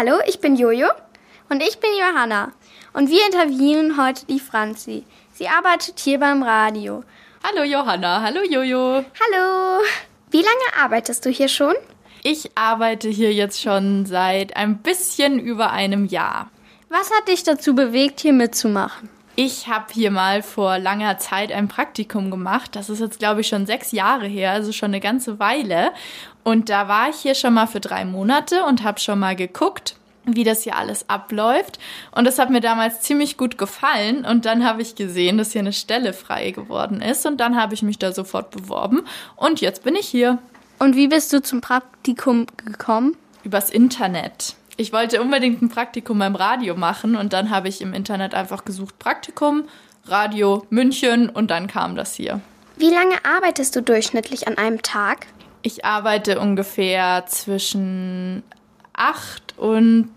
Hallo, ich bin Jojo. Und ich bin Johanna. Und wir interviewen heute die Franzi. Sie arbeitet hier beim Radio. Hallo Johanna, hallo Jojo. Hallo. Wie lange arbeitest du hier schon? Ich arbeite hier jetzt schon seit ein bisschen über einem Jahr. Was hat dich dazu bewegt, hier mitzumachen? Ich habe hier mal vor langer Zeit ein Praktikum gemacht. Das ist jetzt, glaube ich, schon sechs Jahre her, also schon eine ganze Weile. Und da war ich hier schon mal für drei Monate und habe schon mal geguckt, wie das hier alles abläuft. Und das hat mir damals ziemlich gut gefallen. Und dann habe ich gesehen, dass hier eine Stelle frei geworden ist. Und dann habe ich mich da sofort beworben. Und jetzt bin ich hier. Und wie bist du zum Praktikum gekommen? Übers Internet. Ich wollte unbedingt ein Praktikum beim Radio machen und dann habe ich im Internet einfach gesucht Praktikum, Radio München und dann kam das hier. Wie lange arbeitest du durchschnittlich an einem Tag? Ich arbeite ungefähr zwischen acht und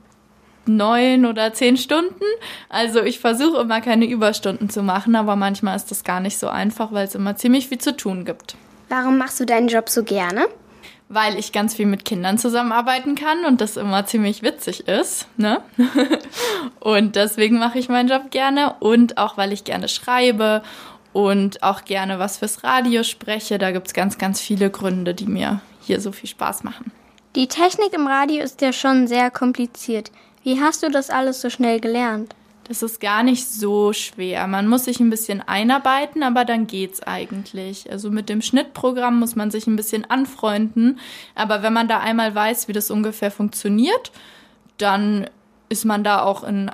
neun oder zehn Stunden. Also ich versuche immer keine Überstunden zu machen, aber manchmal ist das gar nicht so einfach, weil es immer ziemlich viel zu tun gibt. Warum machst du deinen Job so gerne? Weil ich ganz viel mit Kindern zusammenarbeiten kann und das immer ziemlich witzig ist. Ne? und deswegen mache ich meinen Job gerne und auch weil ich gerne schreibe und auch gerne was fürs Radio spreche. Da gibt es ganz, ganz viele Gründe, die mir hier so viel Spaß machen. Die Technik im Radio ist ja schon sehr kompliziert. Wie hast du das alles so schnell gelernt? Das ist gar nicht so schwer. Man muss sich ein bisschen einarbeiten, aber dann geht's eigentlich. Also mit dem Schnittprogramm muss man sich ein bisschen anfreunden. Aber wenn man da einmal weiß, wie das ungefähr funktioniert, dann ist man da auch in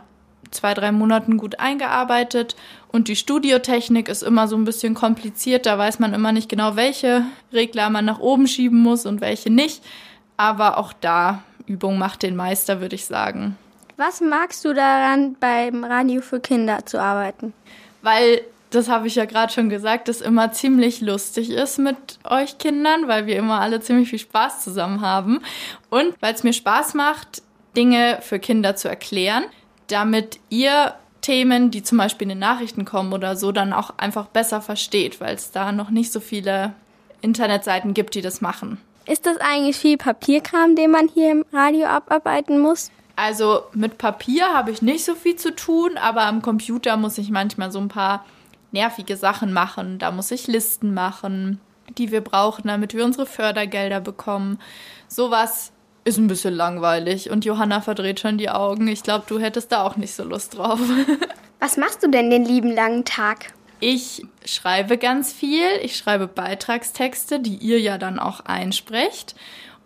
zwei, drei Monaten gut eingearbeitet. Und die Studiotechnik ist immer so ein bisschen kompliziert. Da weiß man immer nicht genau, welche Regler man nach oben schieben muss und welche nicht. Aber auch da, Übung macht den Meister, würde ich sagen. Was magst du daran, beim Radio für Kinder zu arbeiten? Weil, das habe ich ja gerade schon gesagt, es immer ziemlich lustig ist mit euch Kindern, weil wir immer alle ziemlich viel Spaß zusammen haben. Und weil es mir Spaß macht, Dinge für Kinder zu erklären, damit ihr Themen, die zum Beispiel in den Nachrichten kommen oder so, dann auch einfach besser versteht, weil es da noch nicht so viele Internetseiten gibt, die das machen. Ist das eigentlich viel Papierkram, den man hier im Radio abarbeiten muss? Also mit Papier habe ich nicht so viel zu tun, aber am Computer muss ich manchmal so ein paar nervige Sachen machen. Da muss ich Listen machen, die wir brauchen, damit wir unsere Fördergelder bekommen. Sowas ist ein bisschen langweilig und Johanna verdreht schon die Augen. Ich glaube, du hättest da auch nicht so Lust drauf. Was machst du denn den lieben langen Tag? Ich schreibe ganz viel. Ich schreibe Beitragstexte, die ihr ja dann auch einsprecht.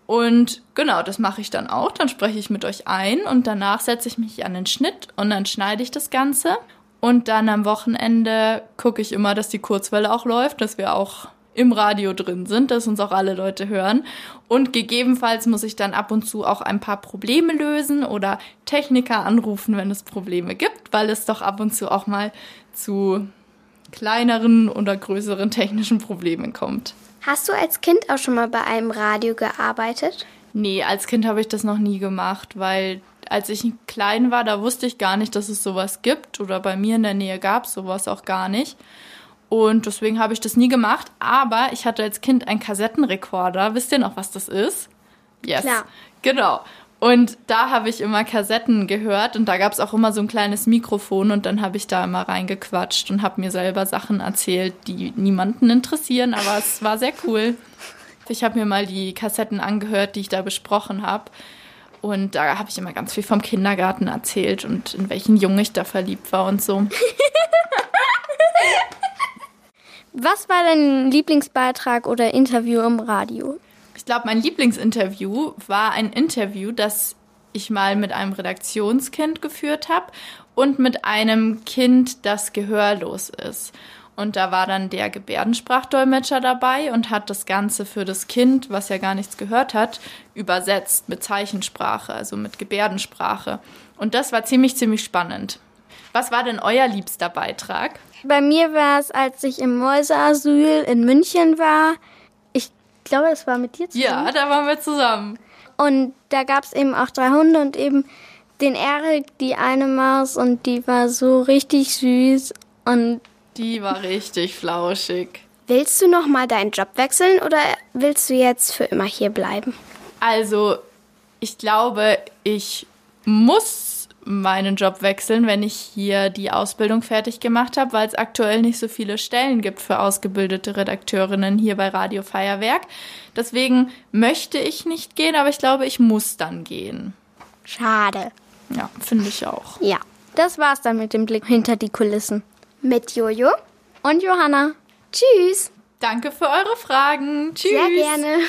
Und genau, das mache ich dann auch. Dann spreche ich mit euch ein und danach setze ich mich an den Schnitt und dann schneide ich das Ganze. Und dann am Wochenende gucke ich immer, dass die Kurzwelle auch läuft, dass wir auch im Radio drin sind, dass uns auch alle Leute hören. Und gegebenenfalls muss ich dann ab und zu auch ein paar Probleme lösen oder Techniker anrufen, wenn es Probleme gibt, weil es doch ab und zu auch mal zu kleineren oder größeren technischen Problemen kommt. Hast du als Kind auch schon mal bei einem Radio gearbeitet? Nee, als Kind habe ich das noch nie gemacht, weil als ich klein war, da wusste ich gar nicht, dass es sowas gibt oder bei mir in der Nähe gab es sowas auch gar nicht. Und deswegen habe ich das nie gemacht. Aber ich hatte als Kind einen Kassettenrekorder. Wisst ihr noch, was das ist? Yes. Klar. Genau. Und da habe ich immer Kassetten gehört und da gab es auch immer so ein kleines Mikrofon und dann habe ich da immer reingequatscht und habe mir selber Sachen erzählt, die niemanden interessieren, aber es war sehr cool. Ich habe mir mal die Kassetten angehört, die ich da besprochen habe. Und da habe ich immer ganz viel vom Kindergarten erzählt und in welchen Jungen ich da verliebt war und so. Was war dein Lieblingsbeitrag oder Interview im Radio? Ich glaube, mein Lieblingsinterview war ein Interview, das ich mal mit einem Redaktionskind geführt habe und mit einem Kind, das gehörlos ist. Und da war dann der Gebärdensprachdolmetscher dabei und hat das Ganze für das Kind, was ja gar nichts gehört hat, übersetzt mit Zeichensprache, also mit Gebärdensprache. Und das war ziemlich, ziemlich spannend. Was war denn euer liebster Beitrag? Bei mir war es, als ich im Mäuseasyl in München war, glaube, das war mit dir zusammen. Ja, da waren wir zusammen. Und da gab es eben auch drei Hunde und eben den Erik, die eine Maus und die war so richtig süß und die war richtig flauschig. Willst du noch mal deinen Job wechseln oder willst du jetzt für immer hier bleiben? Also, ich glaube, ich muss meinen Job wechseln, wenn ich hier die Ausbildung fertig gemacht habe, weil es aktuell nicht so viele Stellen gibt für ausgebildete Redakteurinnen hier bei Radio Feuerwerk. Deswegen möchte ich nicht gehen, aber ich glaube, ich muss dann gehen. Schade. Ja, finde ich auch. Ja, das war's dann mit dem Blick hinter die Kulissen. Mit Jojo Und Johanna. Tschüss. Danke für eure Fragen. Tschüss. Sehr gerne.